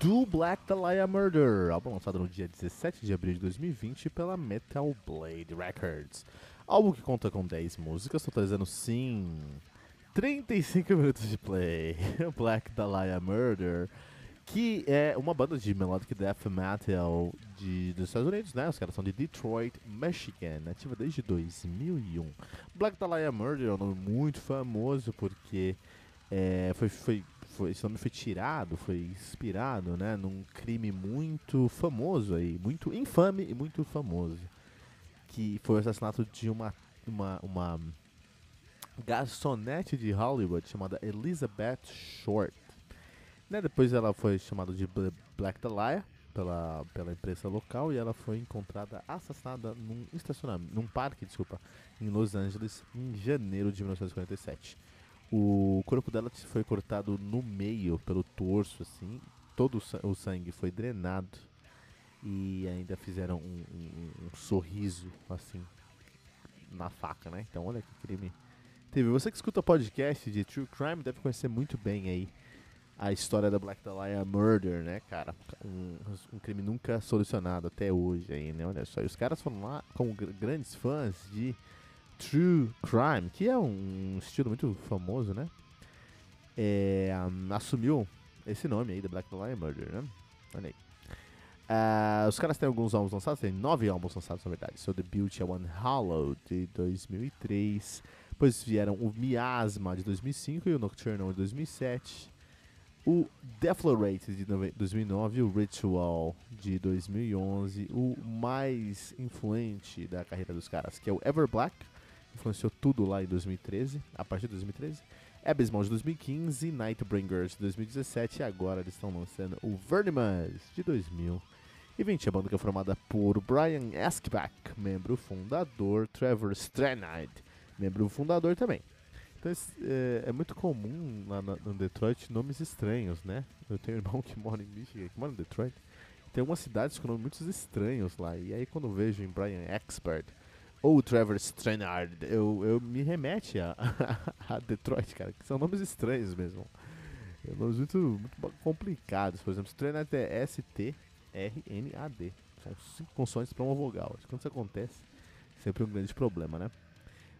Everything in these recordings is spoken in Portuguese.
do Black Dahlia Murder, álbum lançado no dia 17 de abril de 2020 pela Metal Blade Records. Álbum que conta com 10 músicas, totalizando sim 35 minutos de play. Black Dahlia Murder, que é uma banda de melodic death metal de, dos Estados Unidos, né? Os caras são de Detroit, Michigan, ativa desde 2001. Black Dahlia Murder é um nome muito famoso porque é, foi, foi foi, esse nome foi tirado, foi inspirado, né, num crime muito famoso aí, muito infame e muito famoso, que foi o assassinato de uma uma, uma garçonete de Hollywood chamada Elizabeth Short. Né, depois ela foi chamada de Black Dahlia pela, pela imprensa local e ela foi encontrada assassinada num estacionamento, num parque, desculpa, em Los Angeles em janeiro de 1947. O corpo dela foi cortado no meio, pelo torso, assim. Todo o sangue foi drenado. E ainda fizeram um, um, um sorriso, assim, na faca, né? Então, olha que crime. Teve. Você que escuta podcast de True Crime deve conhecer muito bem aí a história da Black Dahlia Murder, né, cara? Um, um, crime nunca solucionado até hoje aí, né? Olha só. E os caras foram lá como grandes fãs de True Crime, que é um estilo muito famoso, né? É, um, assumiu esse nome aí, The Black Lion Murder, né? Olha aí. Uh, os caras têm alguns álbuns lançados, tem nove álbuns lançados na verdade. Seu debut é One Hollow de 2003. Depois vieram o Miasma de 2005 e o Nocturnal de 2007. O Deflorate de 2009 e o Ritual de 2011. O mais influente da carreira dos caras, que é o Ever Black influenciou tudo lá em 2013, a partir de 2013. Abysmal de 2015, Nightbringers de 2017 e agora eles estão lançando o Vernimas de 2020. A banda que é formada por Brian Askback, membro fundador, Trevor Stranide, membro fundador também. Então é, é muito comum lá no Detroit nomes estranhos, né? Eu tenho um irmão que mora em Michigan, que mora em Detroit. Tem algumas cidades com nomes muito estranhos lá. E aí quando vejo em Brian Expert ou Trevor Stranard, eu, eu me remete a, a Detroit, cara, que são nomes estranhos mesmo. É nomes muito, muito complicados. Por exemplo, Stranard é S-T-R-N-A-D. São cinco consoantes para uma vogal. Quando isso acontece, sempre um grande problema, né?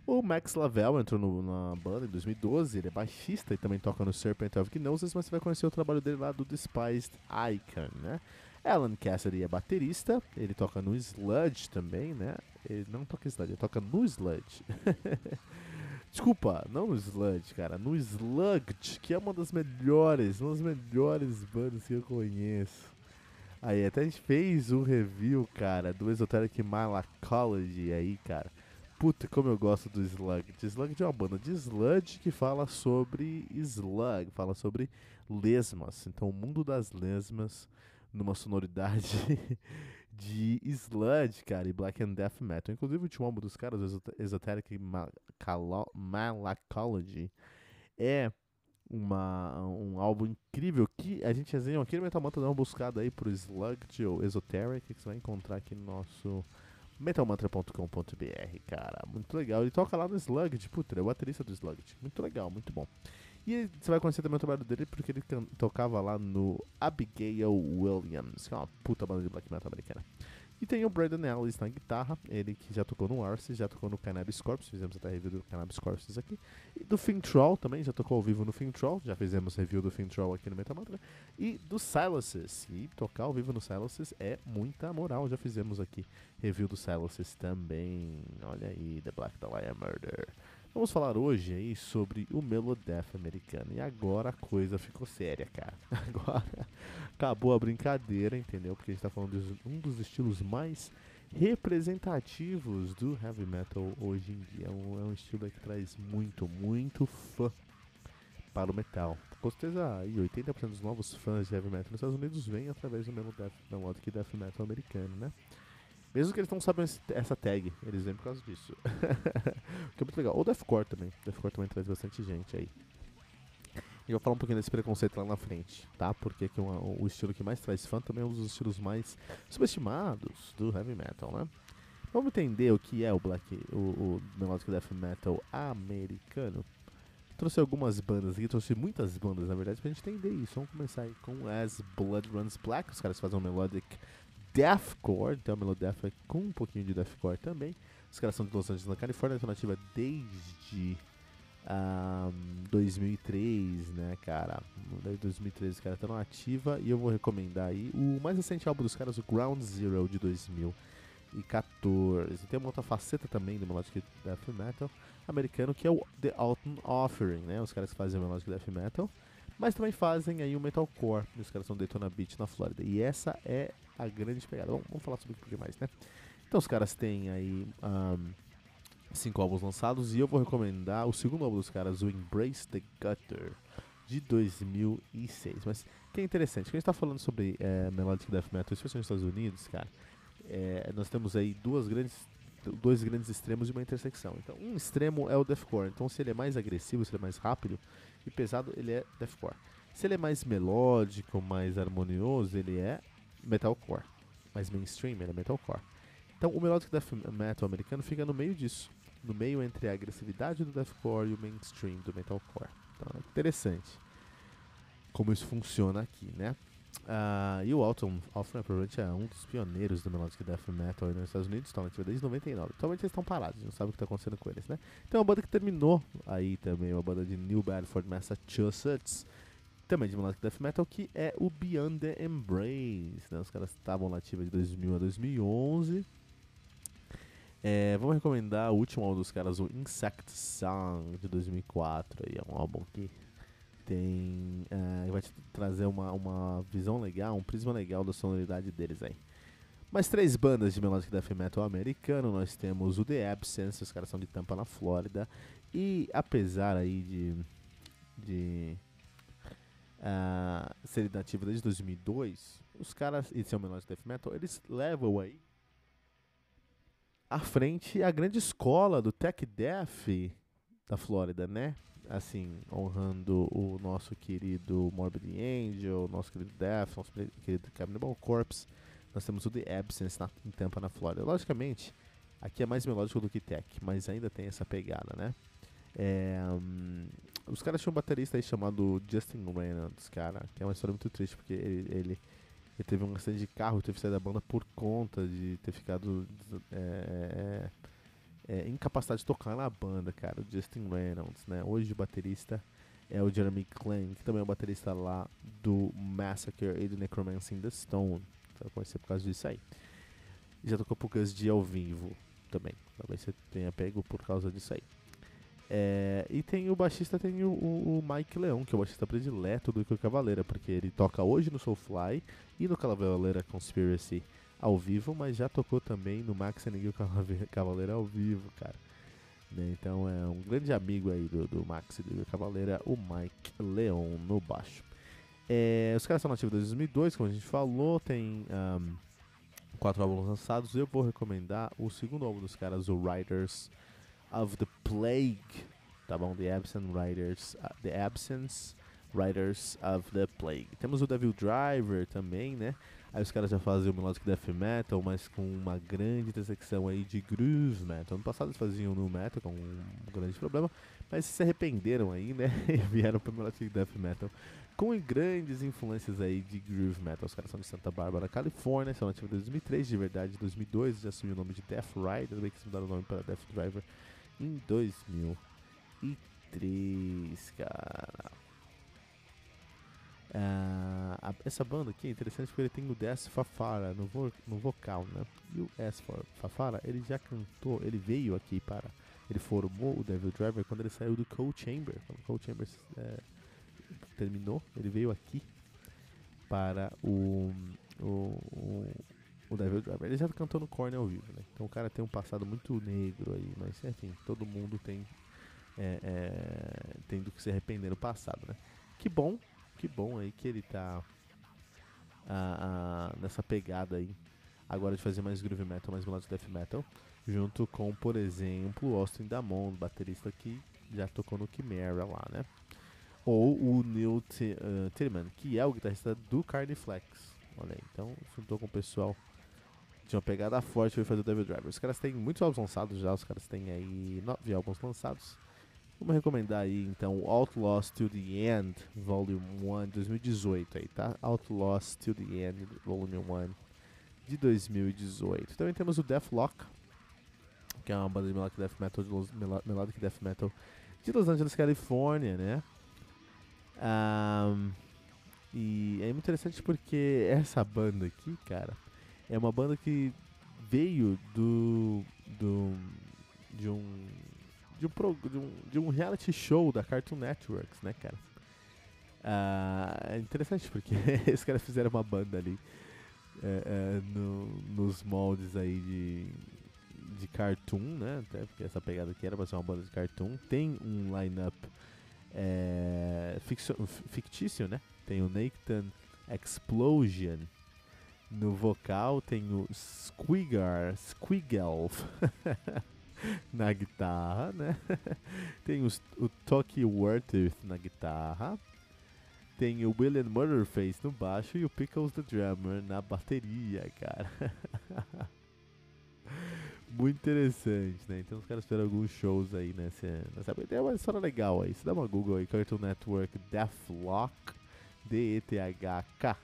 O Max Lavelle entrou no, na banda em 2012, ele é baixista e também toca no Serpent of Gnosis, mas você vai conhecer o trabalho dele lá do Despised Icon, né? Alan Cassidy é baterista, ele toca no Sludge também, né? Ele não toca Sludge, ele toca no Sludge. Desculpa, não no Sludge, cara, no Sludge, que é uma das melhores, uma das melhores bandas que eu conheço. Aí, até a gente fez um review, cara, do Esoteric Malacology aí, cara. Puta, como eu gosto do Sludge. Sludge é uma banda de Sludge que fala sobre Slug, fala sobre lesmas. Então, o mundo das lesmas numa sonoridade de sludge, cara, e black and death metal. Inclusive, o último álbum dos caras, Esoteric Malacology, é uma, um álbum incrível que a gente resenha aqui no Metal Mantra, dá uma buscada aí pro Sludge ou Esoteric, que você vai encontrar aqui no nosso metalmantra.com.br, cara. Muito legal. Ele toca lá no Sludge, puta, é o baterista do Sludge. Muito legal, muito bom. E você vai conhecer também o trabalho dele porque ele tocava lá no Abigail Williams, que é uma puta banda de black metal americana. E tem o Brandon Ellis na guitarra, ele que já tocou no Arce, já tocou no Cannabis Corpse, fizemos até review do Cannabis Corpse aqui. E do Fintroll também, já tocou ao vivo no Fintroll, já fizemos review do Fintroll aqui no Metamantra. E do Silences, e tocar ao vivo no Silences é muita moral, já fizemos aqui review do Silences também. Olha aí, The Black Dahlia Murder. Vamos falar hoje aí sobre o Melodeath americano. E agora a coisa ficou séria, cara. Agora acabou a brincadeira, entendeu? Porque a gente tá falando de um dos estilos mais representativos do heavy metal hoje em dia. É um, é um estilo que traz muito, muito fã para o metal. com certeza aí 80% dos novos fãs de heavy metal nos Estados Unidos vêm através do mesmo death, melodic death metal americano, né? Mesmo que eles não sabem essa tag, eles vêm por causa disso. que é muito legal. Ou deathcore também. Deathcore também traz bastante gente aí. E eu vou falar um pouquinho desse preconceito lá na frente, tá? Porque que uma, o estilo que mais traz fã também é um dos estilos mais subestimados do heavy metal, né? Vamos entender o que é o black, o, o melodic death metal americano. Trouxe algumas bandas aqui, trouxe muitas bandas na verdade pra gente entender isso. Vamos começar aí com As Blood Runs Black, os caras fazem um melodic deathcore, então a melodeath é com um pouquinho de deathcore também. Os caras são de Los Angeles, na Califórnia, estão desde um, 2003, né, cara? Desde 2013 os caras estão ativa e eu vou recomendar aí o mais recente álbum dos caras, o Ground Zero de 2014. Tem uma outra faceta também do Melodic Death Metal americano que é o The Autumn Offering, né? Os caras que fazem o Melodic Death Metal, mas também fazem aí o Metalcore. Os caras são Daytona Beach na Flórida. E essa é a grande pegada. Vamos, vamos falar sobre um pouquinho mais, né? Então os caras têm aí. Um, cinco álbuns lançados e eu vou recomendar o segundo álbum dos caras, o Embrace the Gutter, de 2006. Mas que é interessante, que a gente está falando sobre é, Melodic Death Metal, especialmente nos Estados Unidos, cara, é, nós temos aí duas grandes, dois grandes extremos e uma intersecção. Então, um extremo é o deathcore. Então, se ele é mais agressivo, se ele é mais rápido e pesado, ele é deathcore. Se ele é mais melódico, mais harmonioso, ele é metalcore. Mais mainstream, ele é metalcore. Então, o melodic death metal americano fica no meio disso no meio entre a agressividade do deathcore e o mainstream do metalcore. Então é interessante como isso funciona aqui, né? Uh, e o Alton Offering provavelmente é um dos pioneiros do melodic death metal nos Estados Unidos, estão ativos desde 99. Atualmente eles estão parados, não sabe o que está acontecendo com eles, né? É uma banda que terminou aí também, uma banda de New Bedford, Massachusetts, também de melodic death metal, que é o Beyond the Embrace, né? Os caras estavam nativos de 2000 a 2011 é, vamos recomendar o último álbum dos caras, o Insect Song de 2004. Aí, é um álbum que tem. É, vai te trazer uma, uma visão legal, um prisma legal da sonoridade deles aí. Mais três bandas de melodic death metal americano. Nós temos o The Absence, os caras são de Tampa na Flórida. E apesar aí de. de uh, serem nativos desde 2002, os caras, e um melodic death metal, eles levam aí à frente a grande escola do Tech Death da Flórida, né? Assim, honrando o nosso querido Morbid Angel, nosso querido Death, nosso querido Cannibal Corpse. Nós temos o The Absence na, em Tampa, na Flórida. Logicamente, aqui é mais melódico do que Tech, mas ainda tem essa pegada, né? É, um, os caras tinham um baterista aí chamado Justin Reynolds, cara, que é uma história muito triste, porque ele, ele ele teve um acidente de carro, teve que sair da banda por conta de ter ficado é, é, incapacitado de tocar na banda, cara. O Justin Reynolds, né? Hoje o baterista é o Jeremy Klein, que também é o baterista lá do Massacre e do Necromancy in the Stone. Você vai conhecer por causa disso aí. Já tocou poucas de ao vivo também. Talvez você tenha pego por causa disso aí. É, e tem o baixista, tem o, o, Mike Leão, que é o baixista predileto do Igor Cavaleira, porque ele toca hoje no Soulfly e no Cavaleira Conspiracy ao vivo, mas já tocou também no Max and Cavaleira ao vivo, cara. Né? Então é um grande amigo aí do, do Max e do Cavaleira, o Mike Leão no baixo. É, os caras são nativos desde 2002, como a gente falou, tem um, quatro álbuns lançados. Eu vou recomendar o segundo álbum dos caras, o Riders of the Plague, tá bom? The Absent Riders, uh, The Absence Riders of the Plague. Temos o Devil Driver também, né? Aí os caras já faziam o Melodic Death Metal, mas com uma grande intersecção aí de Groove Metal. Ano passado eles faziam no Metal, com um grande problema, mas se arrependeram aí, né? e vieram pro Melodic Death Metal com grandes influências aí de Groove Metal. Os caras são de Santa Bárbara, Califórnia, são ativos desde 2003, de verdade, 2002 já assumiu o nome de Death Rider, bem que se mudaram o nome para Death Driver em 2003, cara. Ah, essa banda aqui é interessante porque ele tem o Des Fafara no, vo no vocal, né? E o S Fafara, ele já cantou, ele veio aqui para. Ele formou o Devil Driver quando ele saiu do Cold Chamber. Quando o Cold Chamber é, terminou, ele veio aqui para o, o, o Devil Driver. Ele já cantou no Korn ao vivo, né? Então o cara tem um passado muito negro aí, mas enfim, todo mundo tem é, é, tendo que se arrepender no passado, né? que bom, que bom aí que ele tá ah, ah, nessa pegada aí. Agora de fazer mais groove metal, mais melodic death metal. Junto com, por exemplo, Austin Damon, baterista que já tocou no Chimera lá, né? Ou o Neil uh, Tillman, que é o guitarrista do Carniflex. Olha aí, então juntou com o pessoal tinha uma pegada forte foi fazer o Devil Driver. Os caras têm muitos álbuns lançados já, os caras têm aí nove álbuns lançados. Vamos recomendar aí então Outlaws Till the End, Volume 1, 2018 aí, tá? Outlaws Till the End, Volume 1 de 2018. Também temos o Deathlock, que é uma banda de melodic death metal de Los, melodic death metal de Los Angeles, Califórnia, né? Um, e é muito interessante porque essa banda aqui, cara, é uma banda que veio do, do de um de um, de um de um reality show da Cartoon Networks, né, cara? Ah, é interessante porque esses caras fizeram uma banda ali é, é, no, nos moldes aí de, de cartoon, né? Até porque essa pegada aqui era pra ser uma banda de cartoon. Tem um line-up é, fictício, né? Tem o Nathan Explosion, no vocal tem o Squiggar, Squigelf na guitarra, né? tem os, o Toki Worthy na guitarra. Tem o William Murderface no baixo e o Pickles the Drummer na bateria, cara. Muito interessante, né? Então os caras fizeram alguns shows aí nessa, nessa. Tem uma história legal aí. Você dá uma Google aí, Cartoon Network Deathlock, D-E-T-H-K,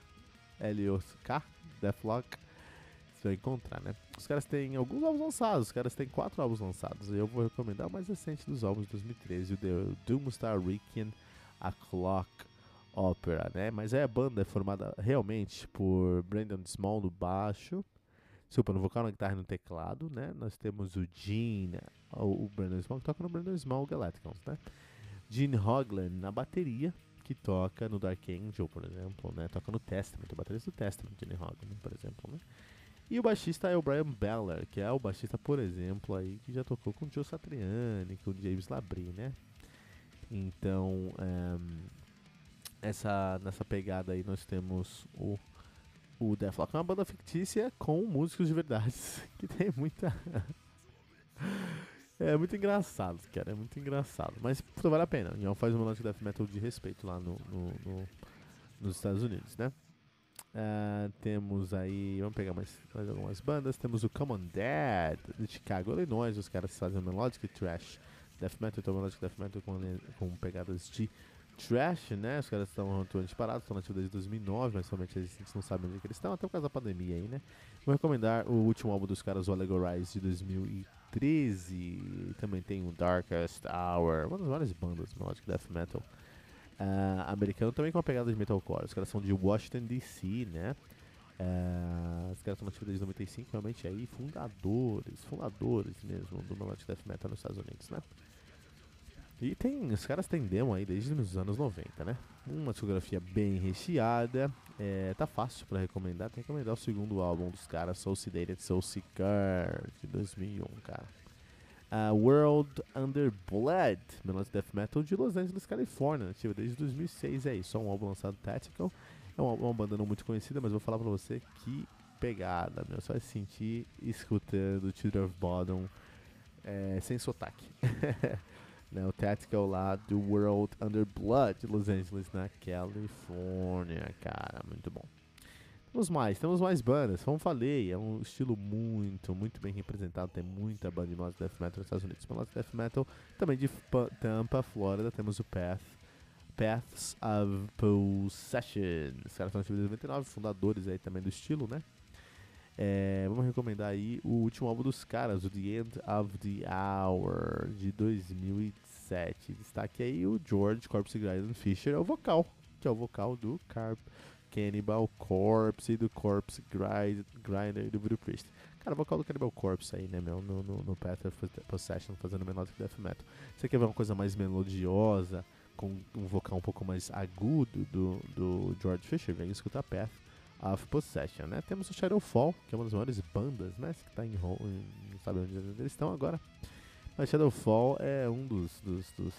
L-O-K, Deathlock, vai encontrar, né? Os caras têm alguns álbuns lançados, os caras têm quatro álbuns lançados. Eu vou recomendar o mais recente dos álbuns de 2013, o The Doomstar Requiem, A Clock Opera, né? Mas é a banda é formada realmente por Brandon Small no baixo, Desculpa, no vocal, na guitarra e no teclado, né? Nós temos o Gene, o, Brandon Small, que toca no Brandon Small Galacticons, né? Gene Hoglan na bateria, que toca no Dark Angel, por exemplo, né? Toca no Testament, o do Testament, Jenny Hogman, por exemplo, né? E o baixista é o Brian Beller, que é o baixista, por exemplo, aí que já tocou com o Joe Satriani, com o James Labrie, né? Então, ehm, essa, nessa pegada aí nós temos o, o Deathlock, uma banda fictícia com músicos de verdade, que tem muita... É muito engraçado, cara. É muito engraçado. Mas vale a pena. Ian faz um melodic death metal de respeito lá no, no, no nos Estados Unidos, né? Uh, temos aí, vamos pegar mais, mais algumas bandas. Temos o Common Dead de Chicago, Illinois. Os caras fazem melodic trash death metal, então melodic death metal com, com pegadas de trash, né? Os caras estão atualmente parados, estão nativos desde 2009, mas somente a gente não sabe onde é eles estão, até por causa da pandemia aí, né? Vou recomendar o último álbum dos caras, o Allegorize de 2013. 13 também tem o Darkest Hour, uma das várias bandas melodic death metal uh, americano, também com uma pegada de metalcore. Os caras são de Washington DC, né? Uh, os caras estão ativos desde 95, realmente aí fundadores, fundadores mesmo do melodic death metal nos Estados Unidos, né? E tem, os caras têm demo aí desde os anos 90, né? Uma discografia bem recheada. É, tá fácil para recomendar. Tem que recomendar o segundo álbum dos caras, Soul Sedated Soul Seeker, de 2001, cara. Uh, World Under Blood, Melodic Death Metal de Los Angeles, Califórnia, ativa desde 2006. É isso, é um álbum lançado Tactical. É uma, uma banda não muito conhecida, mas vou falar pra você que pegada, meu. Só se sentir escutando Children of Bottom é, sem sotaque. né, o Tactical lá do World Under Blood de Los Angeles, na Califórnia, cara, muito bom. Temos mais, temos mais bandas, como falei, é um estilo muito, muito bem representado, tem muita banda de melodic death metal nos Estados Unidos. Melodic death metal também de Tampa, Flórida, temos o Path, Paths of Possession. Os caras ativos em 99, fundadores aí também do estilo, né? É, vamos recomendar aí o último álbum dos caras, o The End of the Hour, de 2007. Destaque aí o George Corpse Grinder Fisher, é o vocal, que é o vocal do Carp Cannibal Corpse e do Corpse Grind, Grinder do Voodoo Priest. Cara, vocal do Cannibal Corpse aí, né, meu, no, no, no Path of Possession, fazendo melodic death metal. Você quer ver uma coisa mais melodiosa, com um vocal um pouco mais agudo do, do George Fisher, vem escutar Path of Possession, né? Temos o Shadowfall, que é uma das maiores bandas, né? Que tá em, em não sabe onde eles estão agora. Mas Shadowfall é um dos, dos, dos,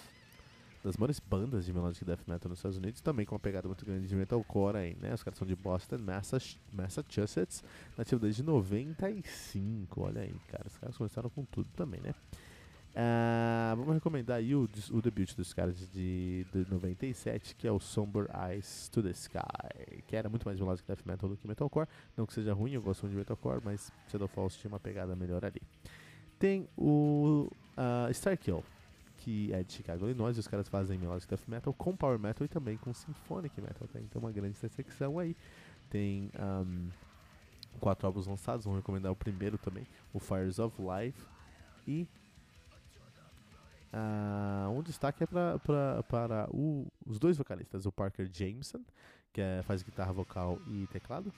das maiores bandas de melodic death metal nos Estados Unidos, também com uma pegada muito grande de metalcore aí, né? Os caras são de Boston, Massachusetts, nativo desde 95, olha aí, cara, os caras começaram com tudo também, né? Uh, vamos recomendar aí o, o debut dos caras de, de 97, que é o Somber Eyes to the Sky, que era muito mais melodic death metal do que metalcore. Não que seja ruim, eu gosto muito de metalcore, mas Shadow Falls tinha uma pegada melhor ali. Tem o uh, que é de Chicago, Illinois, e os caras fazem melodic death metal com power metal e também com symphonic metal. Tem então uma grande intersecção aí. Tem um, quatro álbuns lançados, vamos recomendar o primeiro também, o Fires of Life e Uh, um destaque é pra, pra, para o, os dois vocalistas, o Parker Jameson, que é, faz guitarra vocal e teclado,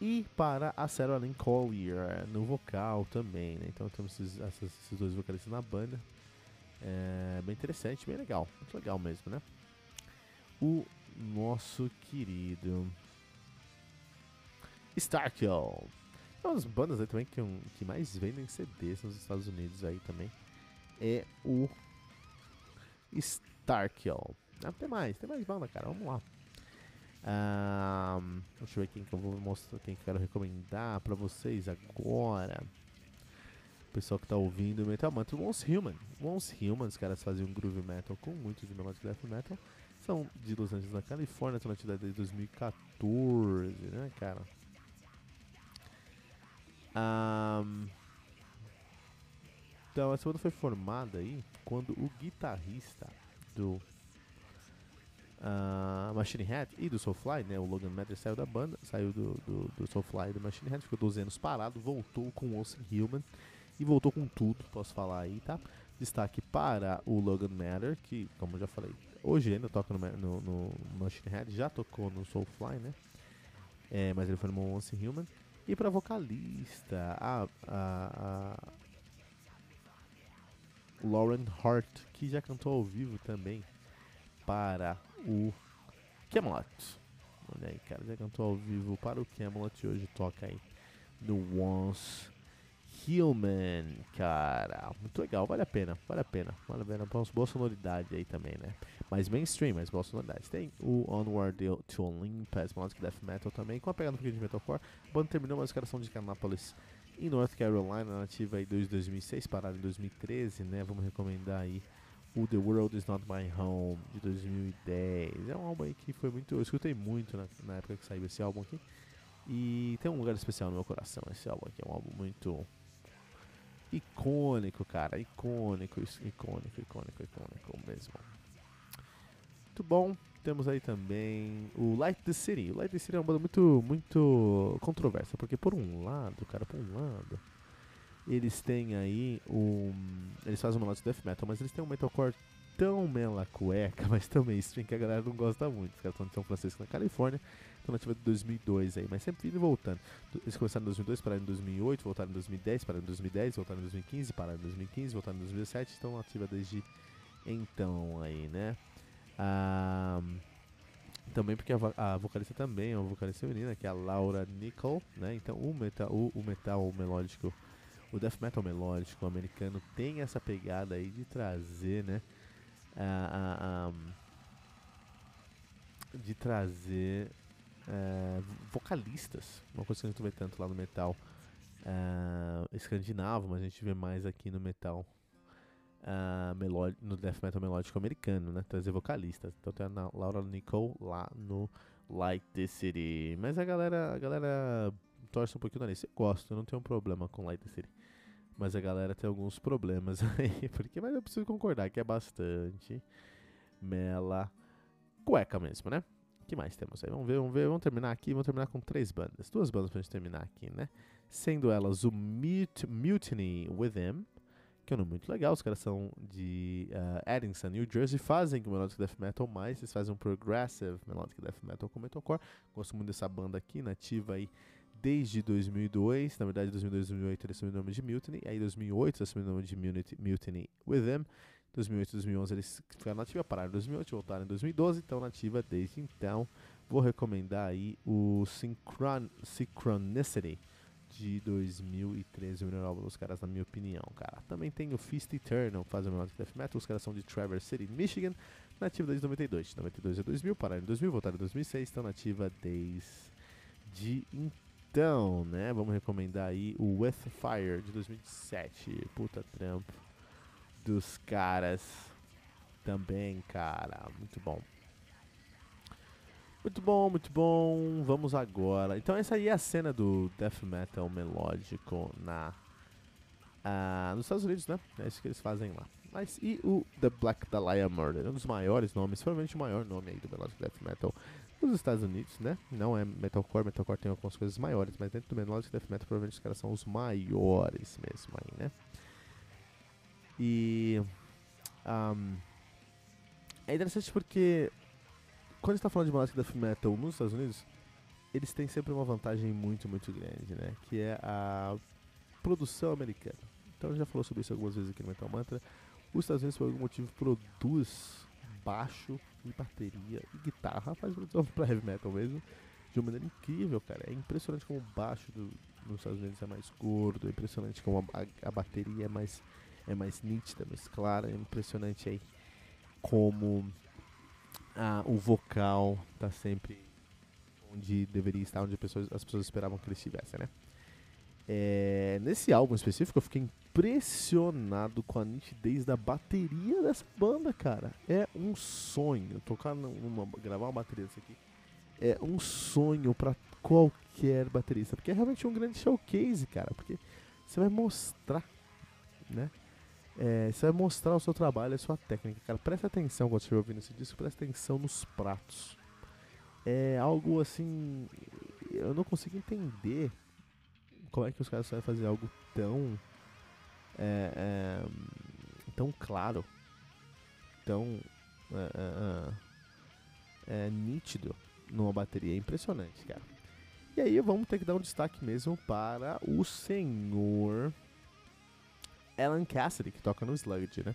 e para a Sarah Lynn Collier no vocal também. Né? Então temos esses, esses, dois vocalistas na banda. É bem interessante, bem legal, muito legal mesmo, né? O nosso querido Starkill. É uma das bandas aí também que, um, que mais vendem CDs nos Estados Unidos aí também é o Starkill. Ah, tem mais, tem mais banda, cara. Vamos lá. Um, deixa eu ver quem que eu vou mostrar, quem que eu quero recomendar pra vocês agora. Pessoal que tá ouvindo Metal Mantra, Once Human. Once Human, os caras faziam groove metal com muito de melodic death metal. São de Los Angeles, na Califórnia, estão na atividade desde 2014, né, cara? Um, então, essa banda foi formada aí quando o guitarrista do uh, Machine Head e do Soulfly, né, o Logan Mather saiu da banda, saiu do, do, do Soulfly e do Machine Head, ficou 12 anos parado, voltou com Olsen Human e voltou com tudo, posso falar aí, tá? Destaque para o Logan Matter, que, como eu já falei, hoje ainda toca no, no, no Machine Head, já tocou no Soulfly, né? É, mas ele foi no Olsen Human. E para vocalista, a, a, a Lauren Hart, que já cantou ao vivo também para o Camelot. Olha aí, cara, já cantou ao vivo para o Camelot e hoje toca aí no Once Human, cara. Muito legal, vale a pena, vale a pena, vale a pena. Boa sonoridade aí também, né? Mais mainstream, mas boa sonoridade. Tem o Onward to Olympus, Melodic Death Metal também, com a pegada um pouquinho de metalcore. A banda terminou, mas os caras são de Canápolis em North Carolina, nativa aí desde 2006, parada em 2013, né? Vamos recomendar aí o The World Is Not My Home de 2010. É um álbum aí que foi muito. Eu escutei muito na, na época que saiu esse álbum aqui. E tem um lugar especial no meu coração. Esse álbum aqui é um álbum muito icônico, cara. Icônico, icônico, icônico, icônico mesmo. Muito bom. Temos aí também o Light the City. O Light the City é uma banda muito, muito controversa, porque por um lado, cara, por um lado, eles têm aí um. Eles fazem uma melodic death metal, mas eles têm um metalcore tão mela cueca, mas também stream que a galera não gosta muito. Os caras estão de São Francisco, na Califórnia, estão nativa de 2002 aí, mas sempre indo e voltando. Eles começaram em 2002, pararam em 2008, voltaram em 2010, pararam em 2010, voltaram em 2015, pararam em 2015, voltaram em 2017, estão ativa desde então aí, né? Ah, também porque a, a, vocalista também é uma vocalista feminina, que é a Laura Nicole, né? Então o metal, o, o metal melódico, o death metal melódico americano tem essa pegada aí de trazer, né? A, a, de trazer uh, vocalistas, uma coisa que a gente não vê tanto lá no metal uh, escandinavo, mas a gente vê mais aqui no metal uh, no death metal melódico americano, né? Trazer vocalistas. Então tem a Laura Nicole lá no Light the City. Mas a galera, a galera torce um pouquinho no nariz. Eu gosto, eu não tenho um problema com Light the City. Mas a galera tem alguns problemas aí. Porque, mas eu preciso concordar que é bastante mela cueca mesmo, né? O que mais temos aí? Vamos ver, vamos ver. Vamos terminar aqui. Vamos terminar com três bandas. Duas bandas pra gente terminar aqui, né? Sendo elas o Mut Mutiny Within que é um nome muito legal. Os caras são de uh, New Jersey, fazem melodic death metal, mas eles fazem um progressive melodic death metal com metalcore. Gosto muito dessa banda aqui, nativa aí desde 2002. Na verdade, 2002 2008 eles assumiram o nome de Mutiny. Aí, 2008 eles assumiram o nome de Mutiny With Them. 2008 2011 eles ficaram nativa, pararam em 2008, voltaram em 2012, então nativa desde então. Vou recomendar aí o Synchron Synchronicity de 2013, o melhor álbum dos caras, na minha opinião, cara. Também tem o Feast Eternal, que faz o melhor death metal. Os caras são de Traverse City, Michigan. nativa desde 92. De 92 a 2000, pararam em 2000, voltaram em 2006, estão nativa desde então, né? Vamos recomendar aí o With Fire de 2007. Puta trampo dos caras também, cara. Muito bom. Muito bom, muito bom. Vamos agora. Então essa aí é a cena do death metal melódico na uh, nos Estados Unidos, né? É isso que eles fazem lá. Mas e o The Black Dahlia Murder? Um dos maiores nomes, provavelmente o maior nome aí do melodic death metal nos Estados Unidos, né? Não é metalcore, metalcore tem algumas coisas maiores, mas dentro do melodic death metal provavelmente os caras são os maiores mesmo aí, né? E um, é interessante porque quando está falando de melodic death metal nos Estados Unidos, eles têm sempre uma vantagem muito, muito grande, né? Que é a produção americana. Então a gente já falou sobre isso algumas vezes aqui no Metal Mantra. Os Estados Unidos, por algum motivo, produz baixo e bateria e guitarra, faz produção pra heavy metal mesmo, de uma maneira incrível, cara. É impressionante como o baixo do, nos Estados Unidos é mais gordo, é impressionante como a, a, bateria é mais, é mais nítida, mais clara, é impressionante aí como ah, o vocal tá sempre onde deveria estar, onde as pessoas, as pessoas esperavam que ele estivesse, né? É, nesse álbum específico, eu fiquei impressionado com a nitidez da bateria dessa banda, cara. É um sonho tocar numa, gravar uma bateria dessa aqui. É um sonho para qualquer baterista, porque é realmente um grande showcase, cara. Porque você vai mostrar, né? É, você vai mostrar o seu trabalho, a sua técnica, cara. Presta atenção quando estiver ouvindo esse disco, presta atenção nos pratos. É algo assim. Eu não consigo entender como é que os caras sabem fazer algo tão. É, é, tão claro, tão é, é, é, é nítido numa bateria. É impressionante, cara. E aí vamos ter que dar um destaque mesmo para o senhor Alan Cassidy, que toca no Sludge, né?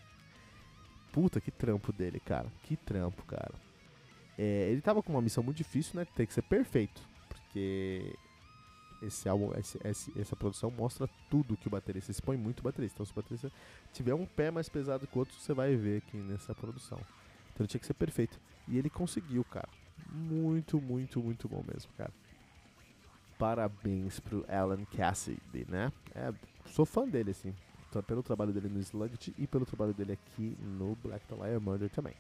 Puta, que trampo dele, cara. Que trampo, cara. É, ele tava com uma missão muito difícil, né? Tem que ser perfeito. Porque esse álbum, esse, esse, essa produção mostra tudo que o baterista expõe muito o baterista. Então, se o baterista tiver um pé mais pesado que o outro, você vai ver aqui nessa produção. Então, ele tinha que ser perfeito. E ele conseguiu, cara. Muito, muito, muito bom mesmo, cara. Parabéns pro Alan Cassidy, né? É, sou fã dele, assim. Pelo trabalho dele no Sludge e pelo trabalho dele aqui no Black Dahlia Murder também.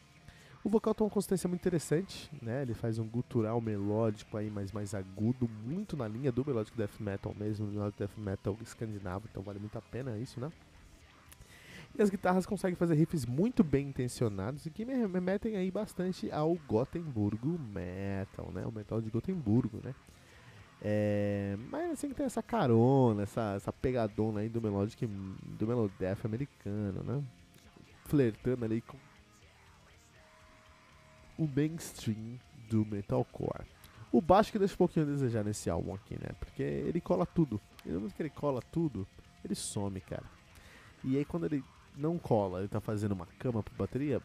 O vocal tem uma consistência muito interessante, né? Ele faz um gutural melódico aí, mas mais agudo, muito na linha do melodic death metal mesmo, do melodic death metal escandinavo, então vale muito a pena isso, né? E as guitarras conseguem fazer riffs muito bem intencionados e que me remetem aí bastante ao Gotemburgo Metal, né? O metal de Gotemburgo, né? É, mas assim que tem essa carona, essa, essa pegadona aí do melodic, do melodeath americano, né? Flertando ali com o mainstream do metalcore. O baixo que deixa um pouquinho a desejar nesse álbum aqui, né? Porque ele cola tudo. E no momento que ele cola tudo, ele some, cara. E aí quando ele não cola, ele tá fazendo uma cama pra bateria,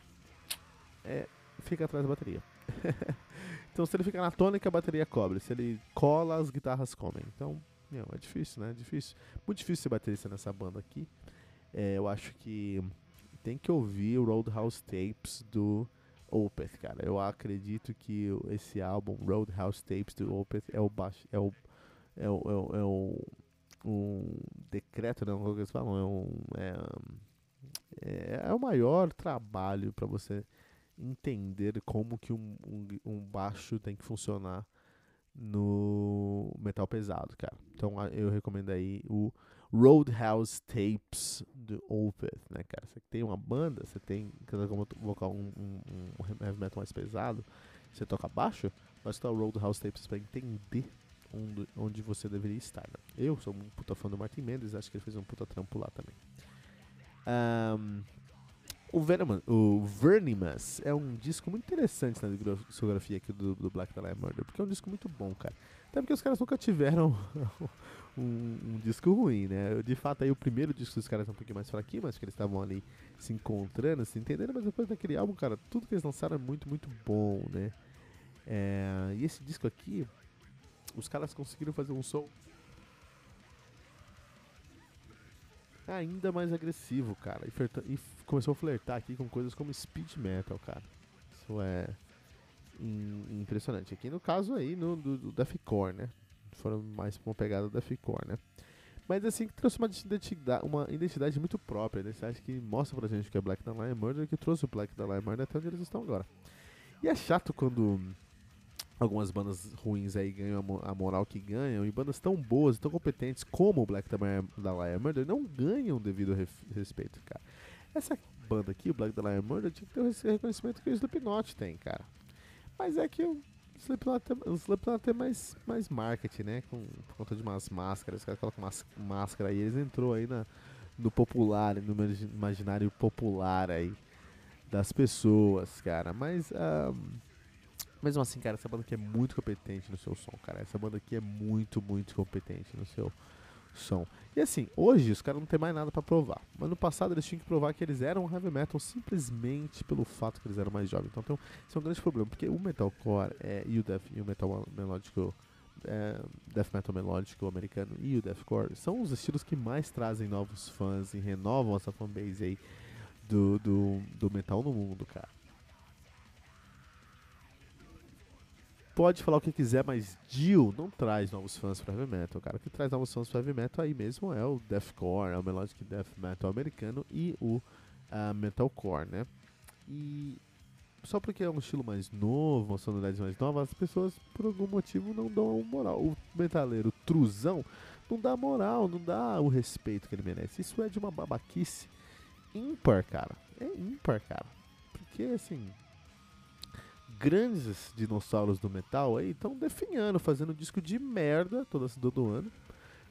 é, fica atrás da bateria. então se ele fica na tônica, a bateria cobre. Se ele cola, as guitarras comem. Então, meu, é difícil, né? É difícil. Muito difícil ser baterista nessa banda aqui. É, eu acho que tem que ouvir o Roadhouse Tapes do Opeth, cara. Eu acredito que esse álbum, Roadhouse Tapes do Opeth, é o baixo, é o é o, é o, é o um decreto, não, como eles falam, é, um, é, é, é o maior trabalho para você entender como que um, um, um baixo tem que funcionar no metal pesado, cara. Então eu recomendo aí o Roadhouse Tapes do Opeth, né, cara? Você tem uma banda, você tem como colocar um, um, um, heavy metal mais pesado, você toca baixo, mas tá o Roadhouse Tapes para entender onde, onde você deveria estar. Né? Eu sou um puta fã do Martin Mendes, acho que ele fez um puta trampo lá também. Um, o, Venom, o Vernimus é um disco muito interessante na discografia aqui do, do Black Dahlia Murder, porque é um disco muito bom, cara. Até porque os caras nunca tiveram um, um, disco ruim, né? De fato, aí o primeiro disco dos caras é um pouquinho mais fraquinho, mas que eles estavam ali se encontrando, se entendendo, mas depois daquele álbum, cara, tudo que eles lançaram é muito, muito bom, né? É, e esse disco aqui, os caras conseguiram fazer um som ainda mais agressivo, cara. E, e, começou a flertar aqui com coisas como speed metal, cara. Isso é impressionante. Aqui no caso aí, no, do, do Deathcore, né? Foram mais uma pegada do Deathcore, né? Mas assim, que trouxe uma identidade, uma identidade muito própria, identidade que mostra pra gente que é Black Lion Murder, que trouxe o Black Lion Murder até onde eles estão agora. E é chato quando algumas bandas ruins aí ganham a moral que ganham, e bandas tão boas, tão competentes como o Black da Lion Murder não ganham devido respeito, cara. Essa banda aqui, o Black Lion Murder, tinha que ter o reconhecimento que o Slipknot tem, cara. Mas é que o Slipknot, o Slipknot tem mais, mais marketing, né? Com, por conta de umas máscaras, os caras colocam umas máscaras aí, eles entrou aí na, no popular, no imaginário popular aí das pessoas, cara. Mas, um, mesmo assim, cara, essa banda aqui é muito competente no seu som, cara. Essa banda aqui é muito, muito competente no seu som. E assim, hoje os caras não tem mais nada para provar. Mas no passado eles tinham que provar que eles eram heavy metal simplesmente pelo fato que eles eram mais jovens. Então, isso é um grande problema, porque o metalcore é, e, o death, e o metal melódico é, death metal melódico americano e o deathcore são os estilos que mais trazem novos fãs e renovam essa fanbase aí do, do, do metal no mundo, cara. Pode falar o que quiser, mas Dio não traz novos fãs para heavy metal, cara. O que traz novos fãs para heavy metal aí mesmo é o deathcore, é o melodic death metal americano e o uh, metalcore, né? E só porque é um estilo mais novo, uma sonoridade mais nova, as pessoas por algum motivo não dão moral. O metaleiro truzão não dá moral, não dá o respeito que ele merece. Isso é de uma babaquice ímpar, cara. É ímpar, cara. Porque assim, grandes dinossauros do metal aí estão definhando, fazendo disco de merda todo, todo ano.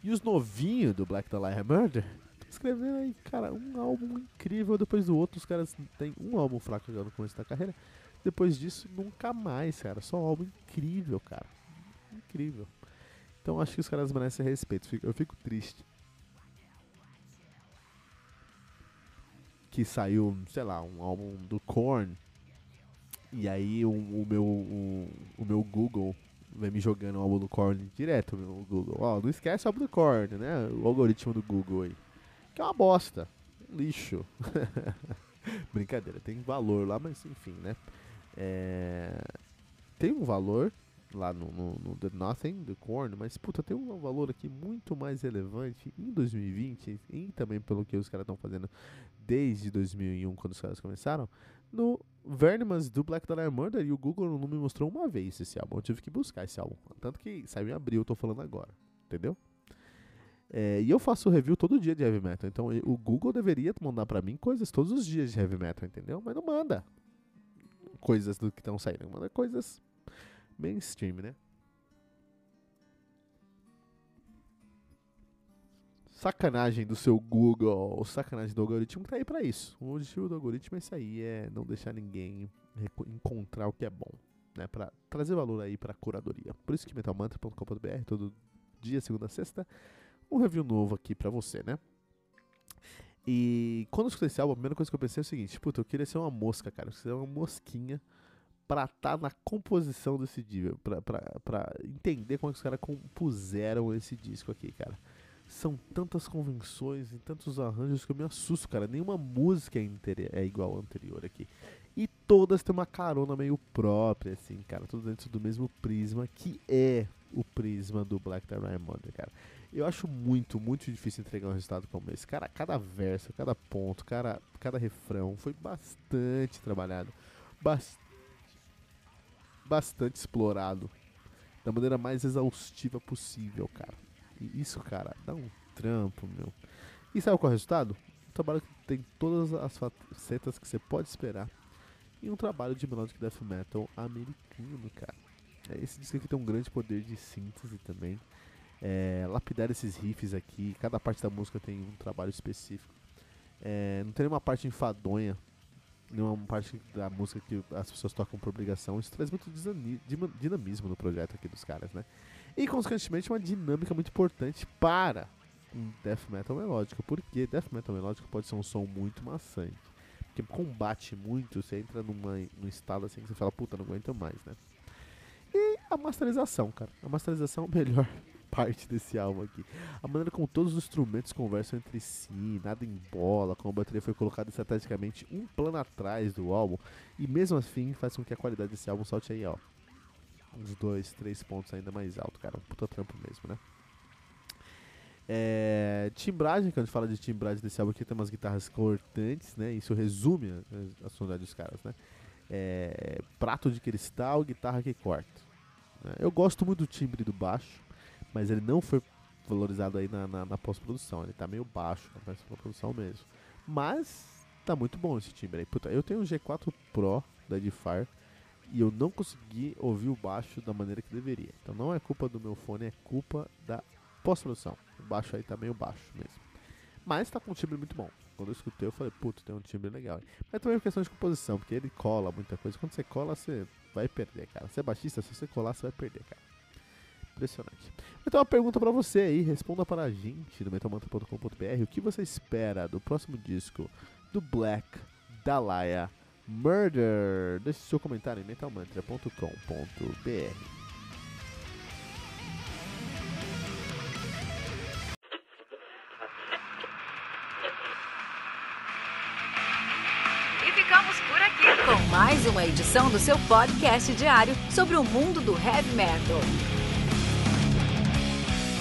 E os novinhos do Black Dahlia Murder escrevendo aí, cara, um álbum incrível depois do outro. Os caras têm um álbum fraco já no começo da carreira. Depois disso, nunca mais, cara. Só um álbum incrível, cara. Incrível. Então acho que os caras merecem respeito. Eu fico triste. Que saiu, sei lá, um álbum do Korn e aí o, o meu, o, o, meu Google vem me jogando o álbum do Korn direto, o Google. Ó, não esquece o álbum do Korn, né? O algoritmo do Google aí. Que é uma bosta. Lixo. Brincadeira, tem valor lá, mas enfim, né? É... Tem um valor lá no, no, no, The Nothing, do Korn, mas puta, tem um valor aqui muito mais relevante em 2020 e também pelo que os caras estão fazendo desde 2001, quando os caras começaram, no Vernemans do Black Dahlia Murder e o Google não me mostrou uma vez esse álbum. Eu tive que buscar esse álbum. Tanto que saiu em abril, eu tô falando agora. Entendeu? É, e eu faço review todo dia de heavy metal. Então o Google deveria mandar pra mim coisas todos os dias de heavy metal, entendeu? Mas não manda coisas do que estão saindo. Manda coisas mainstream, né? sacanagem do seu Google, sacanagem do algoritmo tá aí para isso. O objetivo do algoritmo é isso aí, é não deixar ninguém encontrar o que é bom, né, para trazer valor aí para curadoria. Por isso que metalmantra.com.br todo dia, segunda a sexta, um review novo aqui para você, né? E quando eu escutei esse álbum, a primeira coisa que eu pensei é o seguinte, puta, eu queria ser uma mosca, cara, eu queria ser uma mosquinha pra estar tá na composição desse disco, pra entender como é que os caras compuseram esse disco aqui, cara são tantas convenções e tantos arranjos que eu me assusto, cara. Nenhuma música é, é igual à anterior aqui. E todas têm uma carona meio própria, assim, cara. Tudo dentro do mesmo prisma, que é o prisma do Black Diamond, cara. Eu acho muito, muito difícil entregar um resultado como esse. Cara, cada verso, cada ponto, cada, cada refrão foi bastante trabalhado. Bastante, bastante explorado. Da maneira mais exaustiva possível, cara. E isso, cara, dá um trampo, meu. E sabe qual é o resultado? Um trabalho que tem todas as facetas que você pode esperar. E um trabalho de melodic death metal americano, cara. É, esse disco aqui tem um grande poder de síntese também. É, lapidar esses riffs aqui, cada parte da música tem um trabalho específico. É, não tem nenhuma parte enfadonha, nenhuma parte da música que as pessoas tocam por obrigação. Isso traz muito dinamismo no projeto aqui dos caras, né? E, consequentemente, uma dinâmica muito importante para um death metal melódico. Porque death metal melódico pode ser um som muito maçante. Porque combate muito, você entra numa, num estado assim que você fala, puta, não aguento mais, né? E a masterização, cara. A masterização é melhor parte desse álbum aqui. A maneira como todos os instrumentos conversam entre si, nada em bola, como a bateria foi colocada estrategicamente um plano atrás do álbum, e mesmo assim faz com que a qualidade desse álbum salte aí, ó. Uns dois, três pontos ainda mais alto, cara. Um puta trampo mesmo, né? É, timbragem, quando a gente fala de timbragem desse álbum aqui, tem umas guitarras cortantes, né? Isso resume a, a sonoridade dos caras, né? É, prato de cristal, guitarra que corta. Né? Eu gosto muito do timbre do baixo, mas ele não foi valorizado aí na, na, na pós-produção. Ele tá meio baixo na pós-produção mesmo. Mas tá muito bom esse timbre aí. Puta, eu tenho um G4 Pro da Edifier e eu não consegui ouvir o baixo da maneira que deveria. Então não é culpa do meu fone, é culpa da pós-produção. O baixo aí tá meio baixo mesmo. Mas tá com um timbre muito bom. Quando eu escutei, eu falei, puto, tem um timbre legal. Mas também é questão de composição, porque ele cola muita coisa. Quando você cola, você vai perder, cara. Você é baixista, se você colar, você vai perder, cara. Impressionante. Então, uma pergunta para você aí. Responda para a gente no metalmantra.com.br. O que você espera do próximo disco do Black Dahlia Murder? Deixe seu comentário em metalmantra.com.br. mais uma edição do seu podcast diário sobre o mundo do heavy metal.